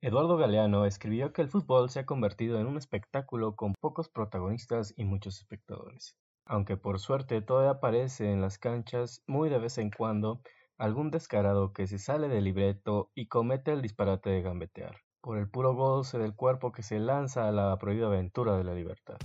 Eduardo Galeano escribió que el fútbol se ha convertido en un espectáculo con pocos protagonistas y muchos espectadores. Aunque por suerte todavía aparece en las canchas muy de vez en cuando algún descarado que se sale del libreto y comete el disparate de gambetear, por el puro goce del cuerpo que se lanza a la prohibida aventura de la libertad.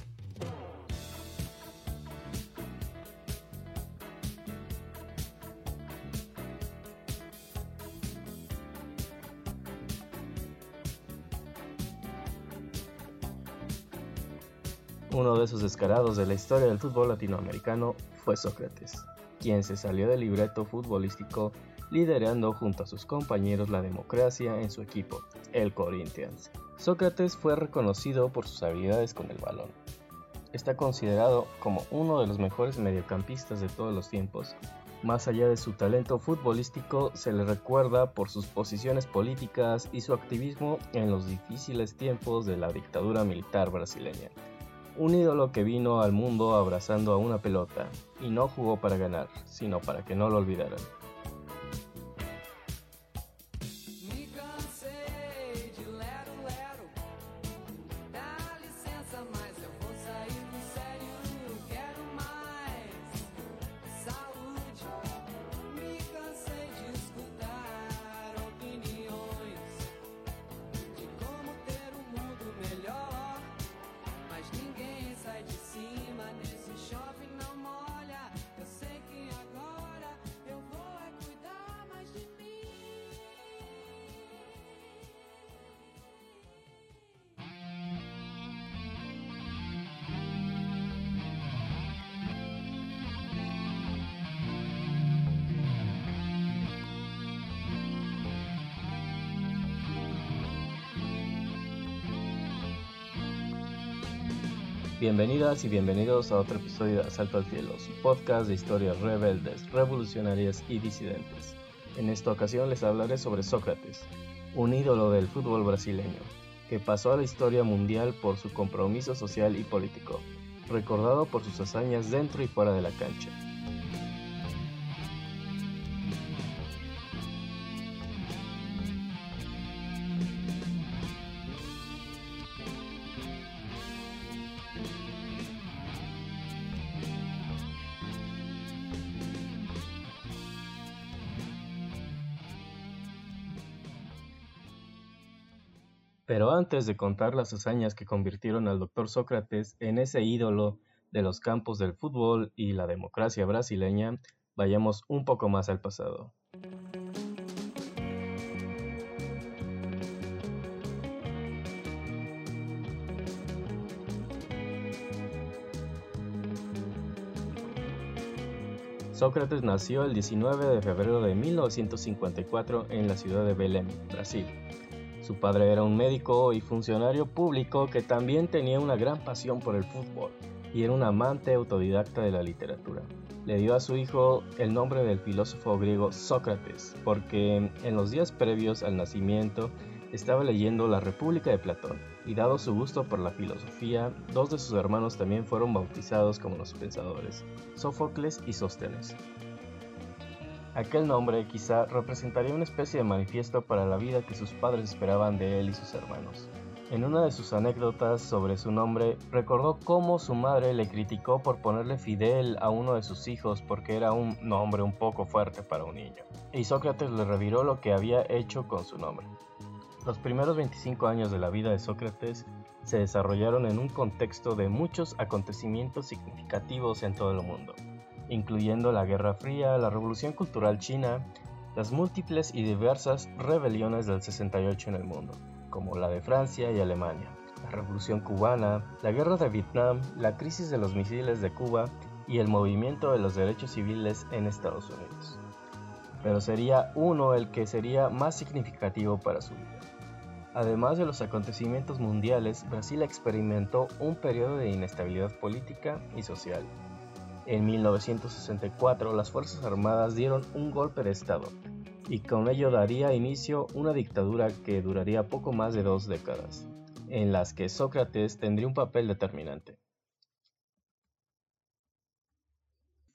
Uno de esos descarados de la historia del fútbol latinoamericano fue Sócrates, quien se salió del libreto futbolístico liderando junto a sus compañeros la democracia en su equipo, el Corinthians. Sócrates fue reconocido por sus habilidades con el balón. Está considerado como uno de los mejores mediocampistas de todos los tiempos. Más allá de su talento futbolístico, se le recuerda por sus posiciones políticas y su activismo en los difíciles tiempos de la dictadura militar brasileña. Un ídolo que vino al mundo abrazando a una pelota y no jugó para ganar, sino para que no lo olvidaran. Bienvenidas y bienvenidos a otro episodio de Asalto al Cielo, su podcast de historias rebeldes, revolucionarias y disidentes. En esta ocasión les hablaré sobre Sócrates, un ídolo del fútbol brasileño, que pasó a la historia mundial por su compromiso social y político, recordado por sus hazañas dentro y fuera de la cancha. Pero antes de contar las hazañas que convirtieron al Dr. Sócrates en ese ídolo de los campos del fútbol y la democracia brasileña, vayamos un poco más al pasado. Sócrates nació el 19 de febrero de 1954 en la ciudad de Belém, Brasil. Su padre era un médico y funcionario público que también tenía una gran pasión por el fútbol y era un amante autodidacta de la literatura. Le dio a su hijo el nombre del filósofo griego Sócrates porque en los días previos al nacimiento estaba leyendo La República de Platón y dado su gusto por la filosofía, dos de sus hermanos también fueron bautizados como los pensadores, Sófocles y Sóstenes. Aquel nombre quizá representaría una especie de manifiesto para la vida que sus padres esperaban de él y sus hermanos. En una de sus anécdotas sobre su nombre, recordó cómo su madre le criticó por ponerle Fidel a uno de sus hijos porque era un nombre un poco fuerte para un niño. Y Sócrates le reviró lo que había hecho con su nombre. Los primeros 25 años de la vida de Sócrates se desarrollaron en un contexto de muchos acontecimientos significativos en todo el mundo incluyendo la Guerra Fría, la Revolución Cultural China, las múltiples y diversas rebeliones del 68 en el mundo, como la de Francia y Alemania, la Revolución Cubana, la Guerra de Vietnam, la crisis de los misiles de Cuba y el movimiento de los derechos civiles en Estados Unidos. Pero sería uno el que sería más significativo para su vida. Además de los acontecimientos mundiales, Brasil experimentó un periodo de inestabilidad política y social, en 1964 las Fuerzas Armadas dieron un golpe de Estado y con ello daría inicio una dictadura que duraría poco más de dos décadas, en las que Sócrates tendría un papel determinante.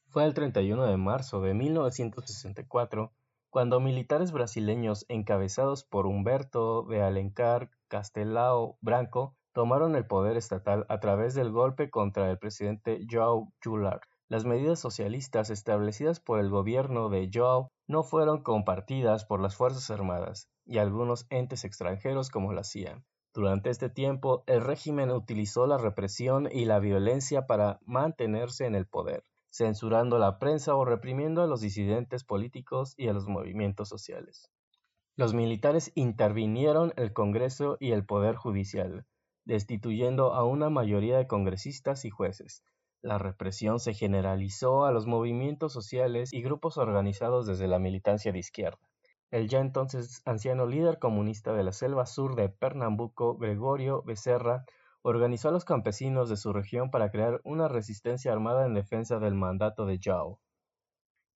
Fue el 31 de marzo de 1964 Cuando militares brasileños encabezados por Humberto de Alencar Castelao Branco tomaron el poder estatal a través del golpe contra el presidente João Goulart, las medidas socialistas establecidas por el gobierno de João no fueron compartidas por las Fuerzas Armadas y algunos entes extranjeros como la CIA. Durante este tiempo, el régimen utilizó la represión y la violencia para mantenerse en el poder, censurando la prensa o reprimiendo a los disidentes políticos y a los movimientos sociales. Los militares intervinieron el Congreso y el Poder Judicial, destituyendo a una mayoría de congresistas y jueces. La represión se generalizó a los movimientos sociales y grupos organizados desde la militancia de izquierda. El ya entonces anciano líder comunista de la selva sur de Pernambuco, Gregorio Becerra, organizó a los campesinos de su región para crear una resistencia armada en defensa del mandato de João.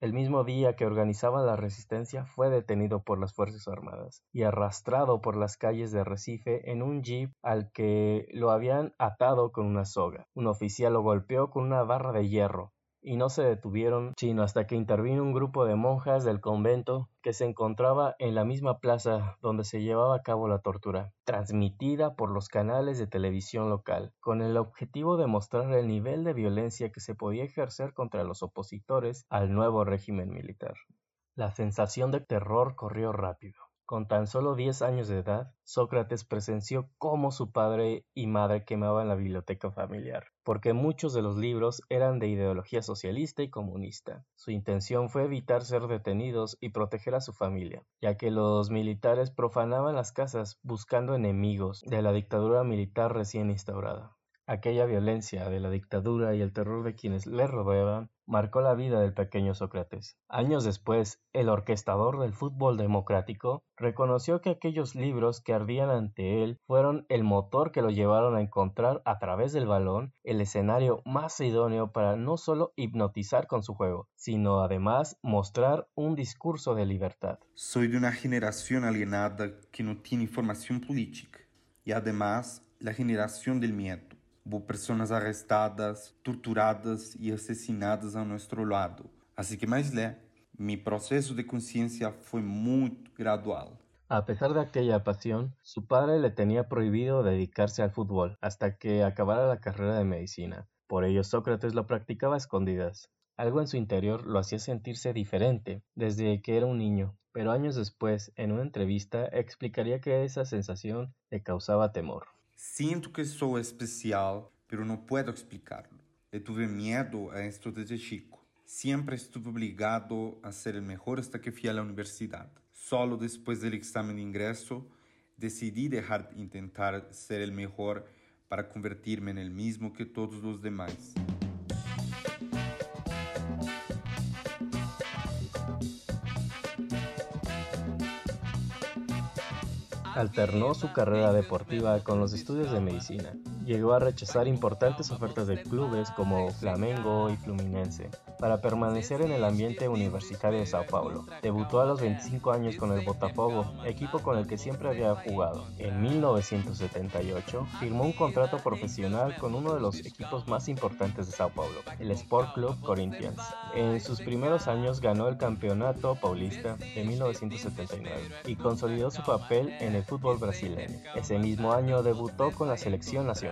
El mismo día que organizaba la resistencia fue detenido por las Fuerzas Armadas y arrastrado por las calles de Recife en un jeep al que lo habían atado con una soga. Un oficial lo golpeó con una barra de hierro, y no se detuvieron sino hasta que intervino un grupo de monjas del convento que se encontraba en la misma plaza donde se llevaba a cabo la tortura, transmitida por los canales de televisión local, con el objetivo de mostrar el nivel de violencia que se podía ejercer contra los opositores al nuevo régimen militar. La sensación de terror corrió rápido. Con tan solo diez años de edad, Sócrates presenció cómo su padre y madre quemaban la biblioteca familiar, porque muchos de los libros eran de ideología socialista y comunista. Su intención fue evitar ser detenidos y proteger a su familia, ya que los militares profanaban las casas buscando enemigos de la dictadura militar recién instaurada. Aquella violencia de la dictadura y el terror de quienes le rodeaban marcó la vida del pequeño Sócrates. Años después, el orquestador del fútbol democrático reconoció que aquellos libros que ardían ante él fueron el motor que lo llevaron a encontrar a través del balón el escenario más idóneo para no solo hipnotizar con su juego, sino además mostrar un discurso de libertad. Soy de una generación alienada que no tiene formación política y además la generación del miedo. Hubo personas arrestadas, torturadas y asesinadas a nuestro lado. Así que más lé, mi proceso de conciencia fue muy gradual. A pesar de aquella pasión, su padre le tenía prohibido dedicarse al fútbol hasta que acabara la carrera de medicina. Por ello Sócrates lo practicaba a escondidas. Algo en su interior lo hacía sentirse diferente desde que era un niño, pero años después, en una entrevista, explicaría que esa sensación le causaba temor. Sinto que sou especial, pero não puedo explicarlo. Le tuve miedo a esto desde chico. Siempre estuve obligado a ser el mejor hasta que fui a la universidad. Solo después del examen de ingreso decidí dejar de intentar ser el mejor para convertirme en el mismo que todos los demás. Alternó su carrera deportiva con los estudios de medicina. Llegó a rechazar importantes ofertas de clubes como Flamengo y Fluminense para permanecer en el ambiente universitario de Sao Paulo. Debutó a los 25 años con el Botafogo, equipo con el que siempre había jugado. En 1978 firmó un contrato profesional con uno de los equipos más importantes de Sao Paulo, el Sport Club Corinthians. En sus primeros años ganó el Campeonato Paulista de 1979 y consolidó su papel en el fútbol brasileño. Ese mismo año debutó con la selección nacional.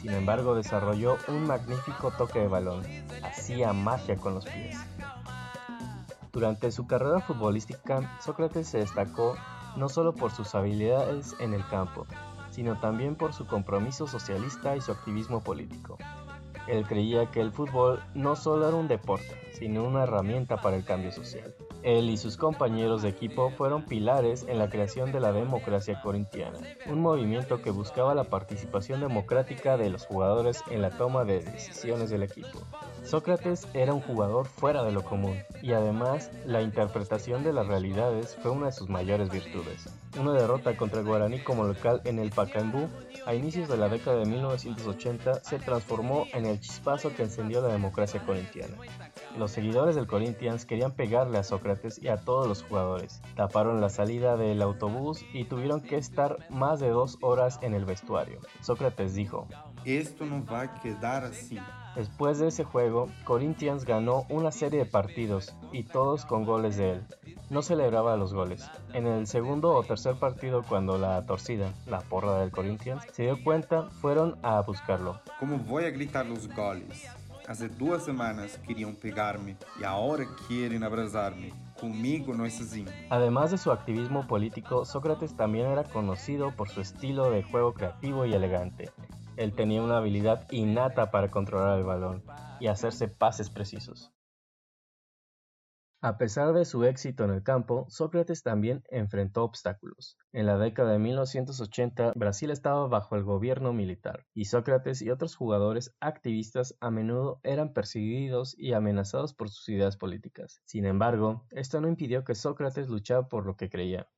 Sin embargo, desarrolló un magnífico toque de balón. Hacía magia con los pies. Durante su carrera futbolística, Sócrates se destacó no solo por sus habilidades en el campo, sino también por su compromiso socialista y su activismo político. Él creía que el fútbol no solo era un deporte, sino una herramienta para el cambio social. Él y sus compañeros de equipo fueron pilares en la creación de la democracia corintiana, un movimiento que buscaba la participación democrática de los jugadores en la toma de decisiones del equipo. Sócrates era un jugador fuera de lo común y además la interpretación de las realidades fue una de sus mayores virtudes. Una derrota contra el Guaraní como local en el Pacaembu a inicios de la década de 1980 se transformó en el chispazo que encendió la democracia corintiana. Los seguidores del Corinthians querían pegarle a Sócrates y a todos los jugadores. Taparon la salida del autobús y tuvieron que estar más de dos horas en el vestuario. Sócrates dijo, Esto no va a quedar así. Después de ese juego, Corinthians ganó una serie de partidos y todos con goles de él. No celebraba los goles. En el segundo o tercer partido, cuando la torcida, la porra del Corinthians, se dio cuenta, fueron a buscarlo. ¿Cómo voy a gritar los goles? Hace duas semanas querían pegarme y ahora quieren abrazarme. Además de su activismo político, Sócrates también era conocido por su estilo de juego creativo y elegante. Él tenía una habilidad innata para controlar el balón y hacerse pases precisos. A pesar de su éxito en el campo, Sócrates también enfrentó obstáculos. En la década de 1980, Brasil estaba bajo el gobierno militar, y Sócrates y otros jugadores activistas a menudo eran perseguidos y amenazados por sus ideas políticas. Sin embargo, esto no impidió que Sócrates luchara por lo que creía.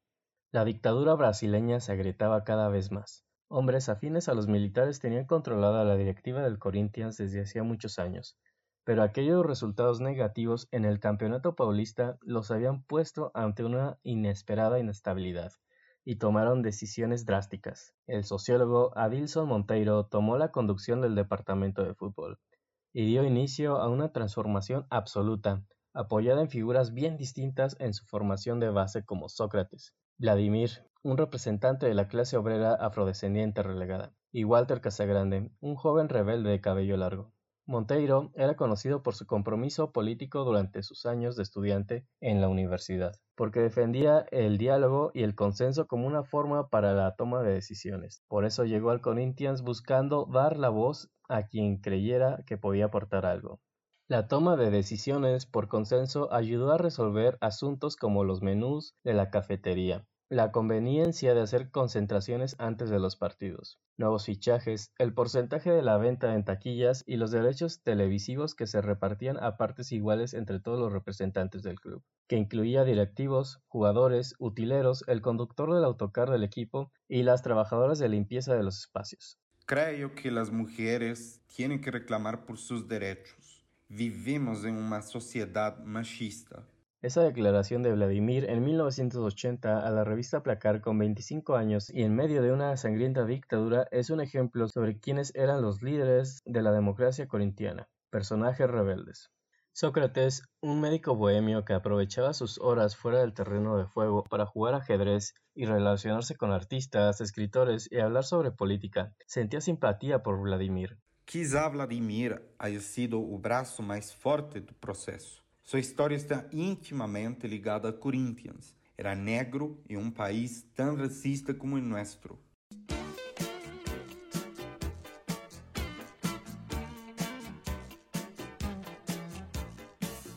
La dictadura brasileña se agrietaba cada vez más. Hombres afines a los militares tenían controlada la directiva del Corinthians desde hacía muchos años, pero aquellos resultados negativos en el Campeonato Paulista los habían puesto ante una inesperada inestabilidad y tomaron decisiones drásticas. El sociólogo Adilson Monteiro tomó la conducción del departamento de fútbol y dio inicio a una transformación absoluta, apoyada en figuras bien distintas en su formación de base como Sócrates, Vladimir, un representante de la clase obrera afrodescendiente relegada, y Walter Casagrande, un joven rebelde de cabello largo. Monteiro era conocido por su compromiso político durante sus años de estudiante en la universidad, porque defendía el diálogo y el consenso como una forma para la toma de decisiones. Por eso llegó al Corinthians buscando dar la voz a quien creyera que podía aportar algo. La toma de decisiones por consenso ayudó a resolver asuntos como los menús de la cafetería, la conveniencia de hacer concentraciones antes de los partidos, nuevos fichajes, el porcentaje de la venta en taquillas y los derechos televisivos que se repartían a partes iguales entre todos los representantes del club, que incluía directivos, jugadores, utileros, el conductor del autocar del equipo y las trabajadoras de limpieza de los espacios. Creo que las mujeres tienen que reclamar por sus derechos. Vivimos en una sociedad machista. Esa declaración de Vladimir en 1980 a la revista Placar con 25 años y en medio de una sangrienta dictadura es un ejemplo sobre quiénes eran los líderes de la democracia corintiana, personajes rebeldes. Sócrates, un médico bohemio que aprovechaba sus horas fuera del terreno de juego para jugar ajedrez y relacionarse con artistas, escritores y hablar sobre política, sentía simpatía por Vladimir. Quizá Vladimir haya sido el brazo más fuerte del proceso. Sua história está intimamente ligada a Corinthians. Era negro em um país tão racista como o nosso.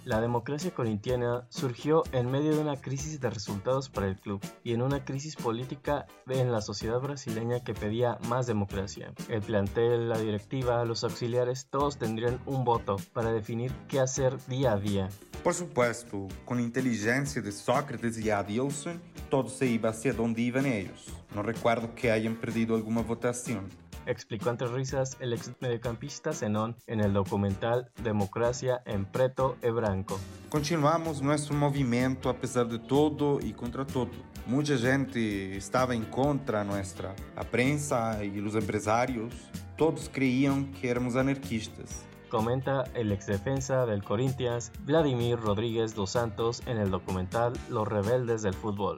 La democracia corintiana surgió en medio de una crisis de resultados para el club y en una crisis política en la sociedad brasileña que pedía más democracia. El plantel, la directiva, los auxiliares, todos tendrían un voto para definir qué hacer día a día. Por supuesto, con inteligencia de Sócrates y Adilson, todo se iba hacia donde iban ellos. No recuerdo que hayan perdido alguna votación explicó entre risas el ex mediocampista Zenón en el documental Democracia en Preto e Branco. Continuamos nuestro movimiento a pesar de todo y contra todo. Mucha gente estaba en contra nuestra. La prensa y los empresarios, todos creían que éramos anarquistas comenta el ex defensa del Corinthians Vladimir Rodríguez dos Santos en el documental Los rebeldes del fútbol.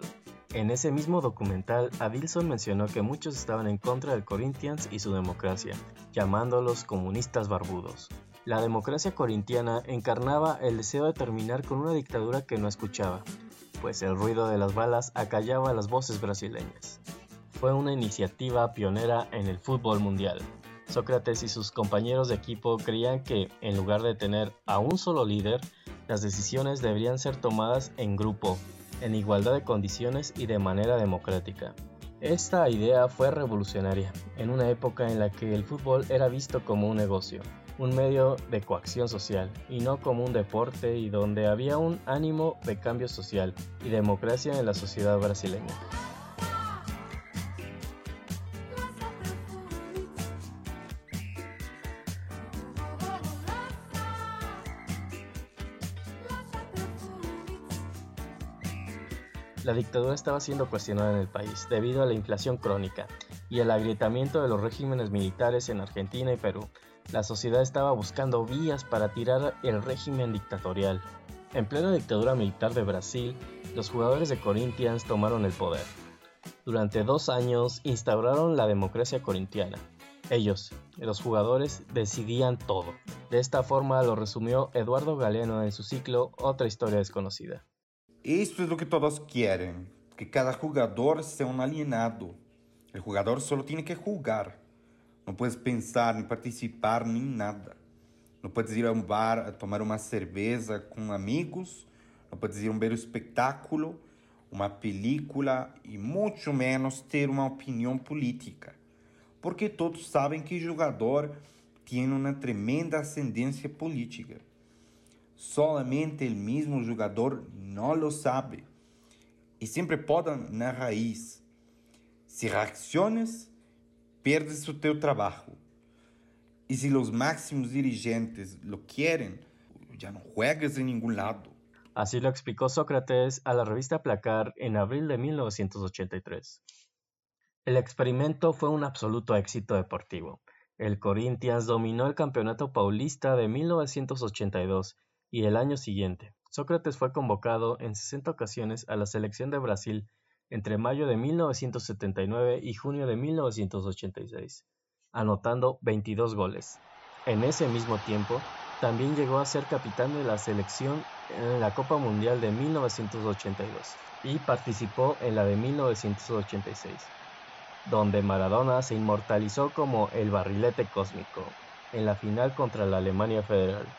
En ese mismo documental, Adilson mencionó que muchos estaban en contra del Corinthians y su democracia, llamándolos comunistas barbudos. La democracia corintiana encarnaba el deseo de terminar con una dictadura que no escuchaba, pues el ruido de las balas acallaba las voces brasileñas. Fue una iniciativa pionera en el fútbol mundial. Sócrates y sus compañeros de equipo creían que, en lugar de tener a un solo líder, las decisiones deberían ser tomadas en grupo en igualdad de condiciones y de manera democrática. Esta idea fue revolucionaria, en una época en la que el fútbol era visto como un negocio. un medio de coacción social y no como un deporte y donde había un ánimo de cambio social y democracia en la sociedad brasileña. La dictadura estaba siendo cuestionada en el país debido a la inflación crónica y el agrietamiento de los regímenes militares en Argentina y Perú. La sociedad estaba buscando vías para tirar el régimen dictatorial. En plena dictadura militar de Brasil, los jugadores de Corinthians tomaron el poder. Durante dos años instauraron la democracia corintiana. Ellos, los jugadores, decidían todo. De esta forma lo resumió Eduardo Galeano en su ciclo Otra historia desconocida. Esto es lo que todos quieren, que cada jugador sea un alienado. El jugador solo tiene que jugar. No puedes pensar ni participar ni nada. No puedes ir a un bar a tomar uma cerveja com amigos. Não puedes ir a um espetáculo, uma película e muito menos ter uma opinião política. Porque todos sabem que o jogador tem uma tremenda ascendência política. Solamente el mismo jugador no lo sabe. Y siempre podan na raiz. Si reaccionas, perdes o teu trabajo. Y si los máximos dirigentes lo quieren, ya no juegas en ningún lado. Así lo explicó Sócrates a la revista Placar en abril de 1983. El experimento fue un absoluto éxito deportivo. El Corinthians dominó el campeonato paulista de 1982 y el año siguiente, Sócrates fue convocado en 60 ocasiones a la selección de Brasil entre mayo de 1979 y junio de 1986, anotando 22 goles. En ese mismo tiempo, también llegó a ser capitán de la selección en la Copa Mundial de 1982 y participó en la de 1986, donde Maradona se inmortalizó como el barrilete cósmico en la final contra la Alemania Federal.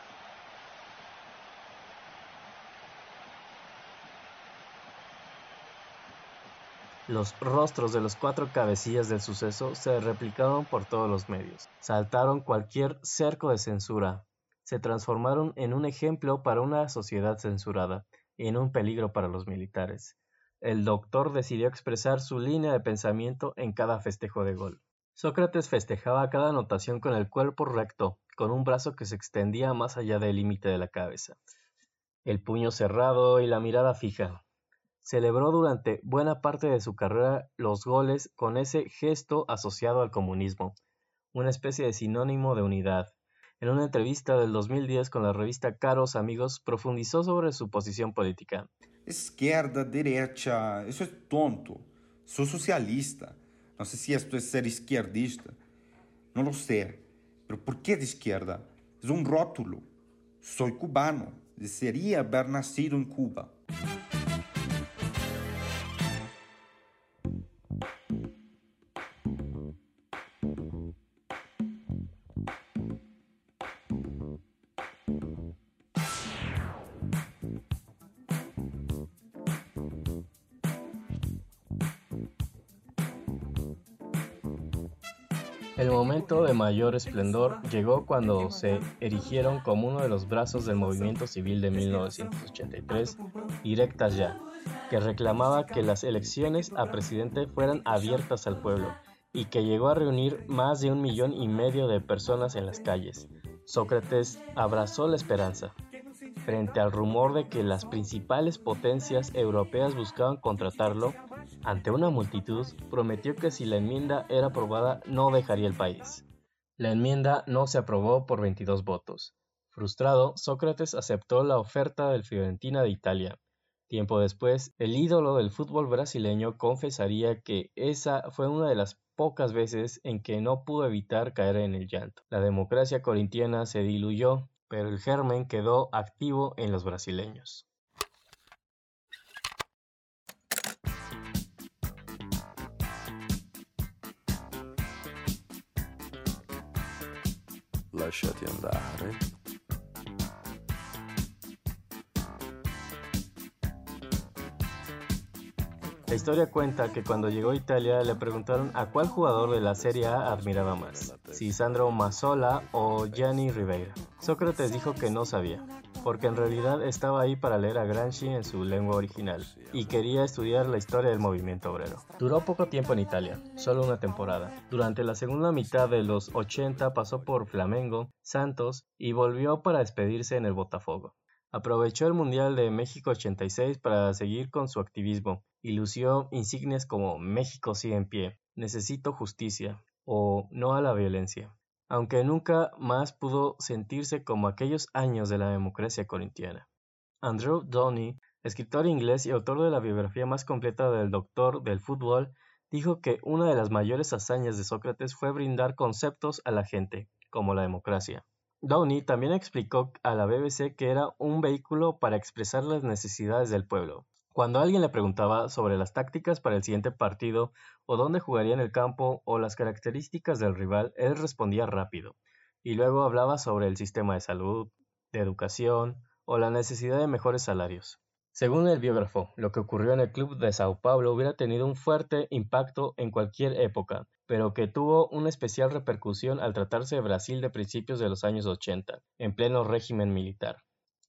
Los rostros de los cuatro cabecillas del suceso se replicaron por todos los medios, saltaron cualquier cerco de censura, se transformaron en un ejemplo para una sociedad censurada y en un peligro para los militares. El doctor decidió expresar su línea de pensamiento en cada festejo de gol. Sócrates festejaba cada anotación con el cuerpo recto, con un brazo que se extendía más allá del límite de la cabeza, el puño cerrado y la mirada fija, Celebró durante buena parte de su carrera los goles con ese gesto asociado al comunismo, una especie de sinónimo de unidad. En una entrevista del 2010 con la revista Caros Amigos profundizó sobre su posición política. Izquierda, derecha, eso es tonto. Soy socialista. No sé si esto es ser izquierdista. No lo sé. Pero ¿por qué de izquierda? Es un rótulo. Soy cubano. Desearía haber nacido en Cuba. Mayor esplendor llegó cuando se erigieron como uno de los brazos del movimiento civil de 1983, Directas Ya, que reclamaba que las elecciones a presidente fueran abiertas al pueblo y que llegó a reunir más de un millón y medio de personas en las calles. Sócrates abrazó la esperanza. Frente al rumor de que las principales potencias europeas buscaban contratarlo, ante una multitud, prometió que si la enmienda era aprobada no dejaría el país. La enmienda no se aprobó por 22 votos. Frustrado, Sócrates aceptó la oferta del Fiorentina de Italia. Tiempo después, el ídolo del fútbol brasileño confesaría que esa fue una de las pocas veces en que no pudo evitar caer en el llanto. La democracia corintiana se diluyó, pero el germen quedó activo en los brasileños. La historia cuenta que cuando llegó a Italia le preguntaron a cuál jugador de la Serie A admiraba más, si Sandro Mazzola o Gianni Ribeira. Sócrates dijo que no sabía, porque en realidad estaba ahí para leer a Gramsci en su lengua original y quería estudiar la historia del movimiento obrero. Duró poco tiempo en Italia, solo una temporada. Durante la segunda mitad de los 80 pasó por Flamengo, Santos y volvió para despedirse en el Botafogo. Aprovechó el Mundial de México 86 para seguir con su activismo y lució insignias como México sigue en pie, Necesito justicia o No a la violencia, aunque nunca más pudo sentirse como aquellos años de la democracia corintiana. Andrew Downey, escritor inglés y autor de la biografía más completa del doctor del fútbol, dijo que una de las mayores hazañas de Sócrates fue brindar conceptos a la gente, como la democracia. Downey también explicó a la BBC que era un vehículo para expresar las necesidades del pueblo. Cuando alguien le preguntaba sobre las tácticas para el siguiente partido, o dónde jugaría en el campo, o las características del rival, él respondía rápido, y luego hablaba sobre el sistema de salud, de educación, o la necesidad de mejores salarios. Según el biógrafo, lo que ocurrió en el club de Sao Paulo hubiera tenido un fuerte impacto en cualquier época, pero que tuvo una especial repercusión al tratarse de Brasil de principios de los años 80, en pleno régimen militar.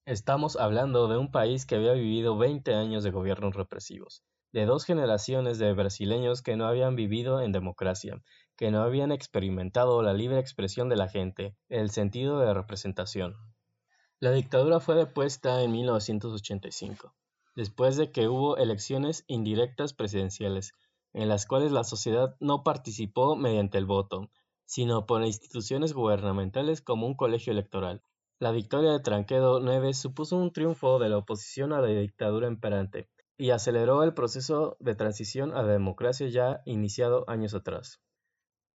Estamos hablando de un país que había vivido 20 años de gobiernos represivos, de dos generaciones de brasileños que no habían vivido en democracia, que no habían experimentado la libre expresión de la gente, el sentido de representación. La dictadura fue depuesta en 1985, después de que hubo elecciones indirectas presidenciales, en las cuales la sociedad no participó mediante el voto, sino por instituciones gubernamentales como un colegio electoral. La victoria de Tranquedo Neves supuso un triunfo de la oposición a la dictadura imperante y aceleró el proceso de transición a la democracia ya iniciado años atrás.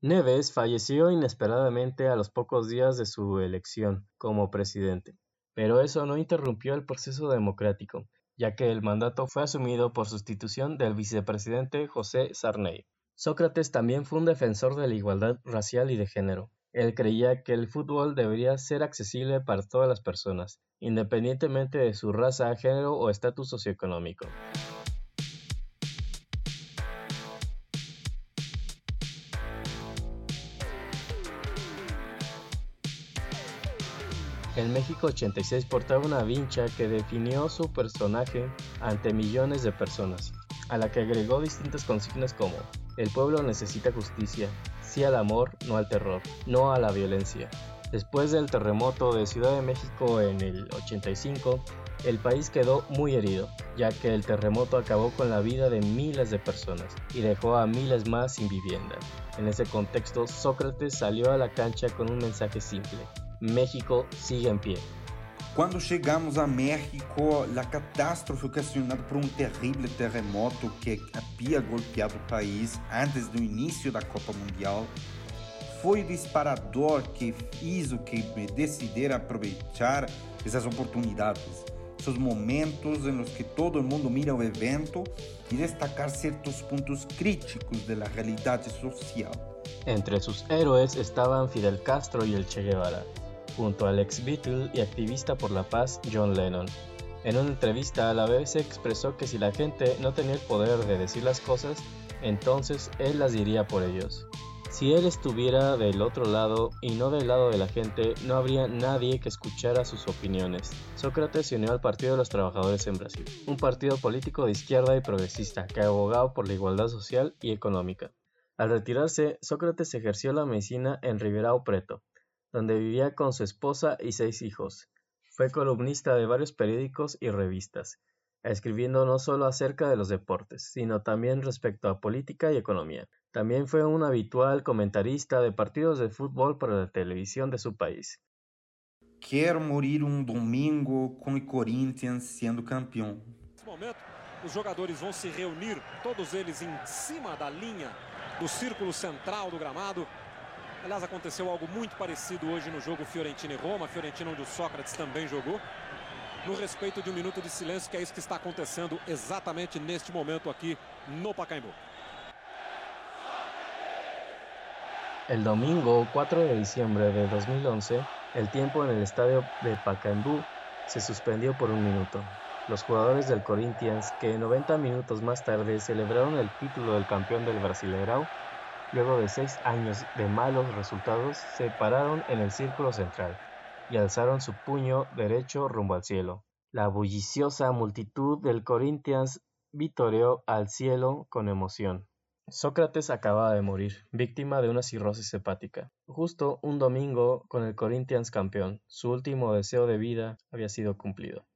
Neves falleció inesperadamente a los pocos días de su elección como presidente. Pero eso no interrumpió el proceso democrático, ya que el mandato fue asumido por sustitución del vicepresidente José Sarney. Sócrates también fue un defensor de la igualdad racial y de género. Él creía que el fútbol debería ser accesible para todas las personas, independientemente de su raza, género o estatus socioeconómico. En México 86 portaba una vincha que definió su personaje ante millones de personas, a la que agregó distintas consignas como el pueblo necesita justicia, sí al amor, no al terror, no a la violencia. Después del terremoto de Ciudad de México en el 85, el país quedó muy herido, ya que el terremoto acabó con la vida de miles de personas y dejó a miles más sin vivienda. En ese contexto, Sócrates salió a la cancha con un mensaje simple, México sigue em pé. Quando chegamos a México, a catástrofe ocasionada por um terrível terremoto que havia golpeado o país antes do início da Copa Mundial foi o disparador que fez o que me decidir aproveitar essas oportunidades, esses momentos em que todo mundo mira o evento e destacar certos pontos críticos da realidade social. Entre sus héroes estaban Fidel Castro y el Che Guevara, junto al ex Beatle y activista por la paz John Lennon. En una entrevista, la BBC expresó que si la gente no tenía el poder de decir las cosas, entonces él las diría por ellos. Si él estuviera del otro lado y no del lado de la gente, no habría nadie que escuchara sus opiniones. Sócrates se unió al Partido de los Trabajadores en Brasil, un partido político de izquierda y progresista que abogaba por la igualdad social y económica. Al retirarse, Sócrates ejerció la medicina en Ribeirão Preto, donde vivía con su esposa y seis hijos. Fue columnista de varios periódicos y revistas, escribiendo no solo acerca de los deportes, sino también respecto a política y economía. También fue un habitual comentarista de partidos de fútbol para la televisión de su país. Quiero morir un domingo con el Corinthians siendo campeón. momento, os jogadores vão se reunir, todos eles em cima da linha do círculo central do gramado. Aliás, aconteceu algo muito parecido hoje no jogo Fiorentina e Roma, Fiorentina onde o Sócrates também jogou. No respeito de um minuto de silêncio, que é isso que está acontecendo exatamente neste momento aqui no Pacaembu. El domingo 4 de diciembre de 2011, el tiempo en el estadio de Pacaembu se suspendió por un minuto. los jugadores del Corinthians que 90 minutos más tarde celebraron el título del campeón del Brasileirão, luego de seis años de malos resultados, se pararon en el círculo central y alzaron su puño derecho rumbo al cielo. La bulliciosa multitud del Corinthians vitoreó al cielo con emoción. Sócrates acababa de morir, víctima de una cirrosis hepática. Justo un domingo con el Corinthians campeón, su último deseo de vida había sido cumplido.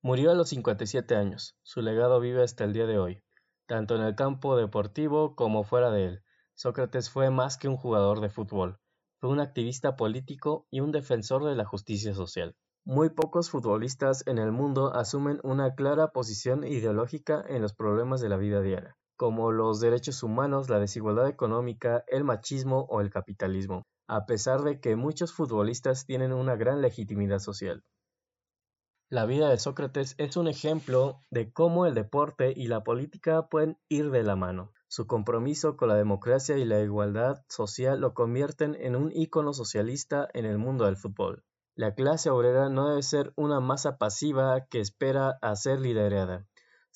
Murió a los 57 años. Su legado vive hasta el día de hoy, tanto en el campo deportivo como fuera de él. Sócrates fue más que un jugador de fútbol, fue un activista político y un defensor de la justicia social. Muy pocos futbolistas en el mundo asumen una clara posición ideológica en los problemas de la vida diaria como los derechos humanos, la desigualdad económica, el machismo o el capitalismo, a pesar de que muchos futbolistas tienen una gran legitimidad social. La vida de Sócrates es un ejemplo de cómo el deporte y la política pueden ir de la mano. Su compromiso con la democracia y la igualdad social lo convierten en un ícono socialista en el mundo del fútbol. La clase obrera no debe ser una masa pasiva que espera a ser liderada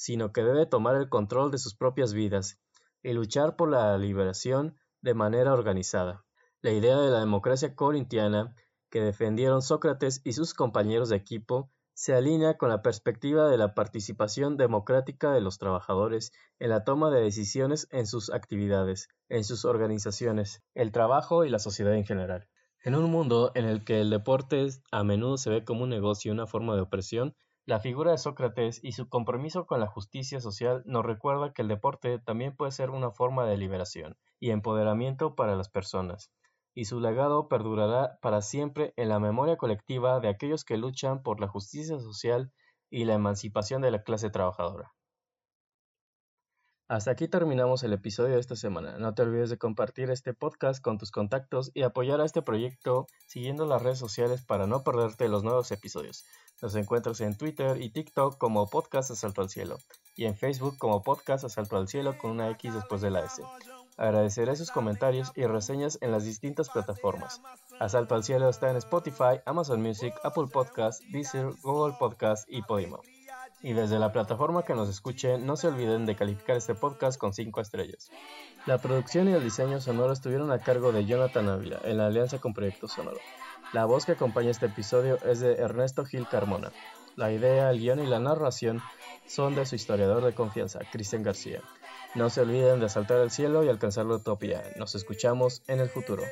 sino que debe tomar el control de sus propias vidas y luchar por la liberación de manera organizada. La idea de la democracia corintiana que defendieron Sócrates y sus compañeros de equipo se alinea con la perspectiva de la participación democrática de los trabajadores en la toma de decisiones en sus actividades, en sus organizaciones, el trabajo y la sociedad en general. En un mundo en el que el deporte a menudo se ve como un negocio y una forma de opresión, la figura de Sócrates y su compromiso con la justicia social nos recuerda que el deporte también puede ser una forma de liberación y empoderamiento para las personas, y su legado perdurará para siempre en la memoria colectiva de aquellos que luchan por la justicia social y la emancipación de la clase trabajadora. Hasta aquí terminamos el episodio de esta semana. No te olvides de compartir este podcast con tus contactos y apoyar a este proyecto siguiendo las redes sociales para no perderte los nuevos episodios. Nos encuentras en Twitter y TikTok como Podcast Asalto al Cielo y en Facebook como Podcast Asalto al Cielo con una X después de la S. Agradeceré sus comentarios y reseñas en las distintas plataformas. Asalto al Cielo está en Spotify, Amazon Music, Apple Podcasts, Deezer, Google Podcasts y Podimo. Y desde la plataforma que nos escuche, no se olviden de calificar este podcast con 5 estrellas. La producción y el diseño sonoro estuvieron a cargo de Jonathan Ávila, en la alianza con Proyecto Sonoro. La voz que acompaña este episodio es de Ernesto Gil Carmona. La idea, el guion y la narración son de su historiador de confianza, Cristian García. No se olviden de saltar al cielo y alcanzar la utopía. Nos escuchamos en el futuro.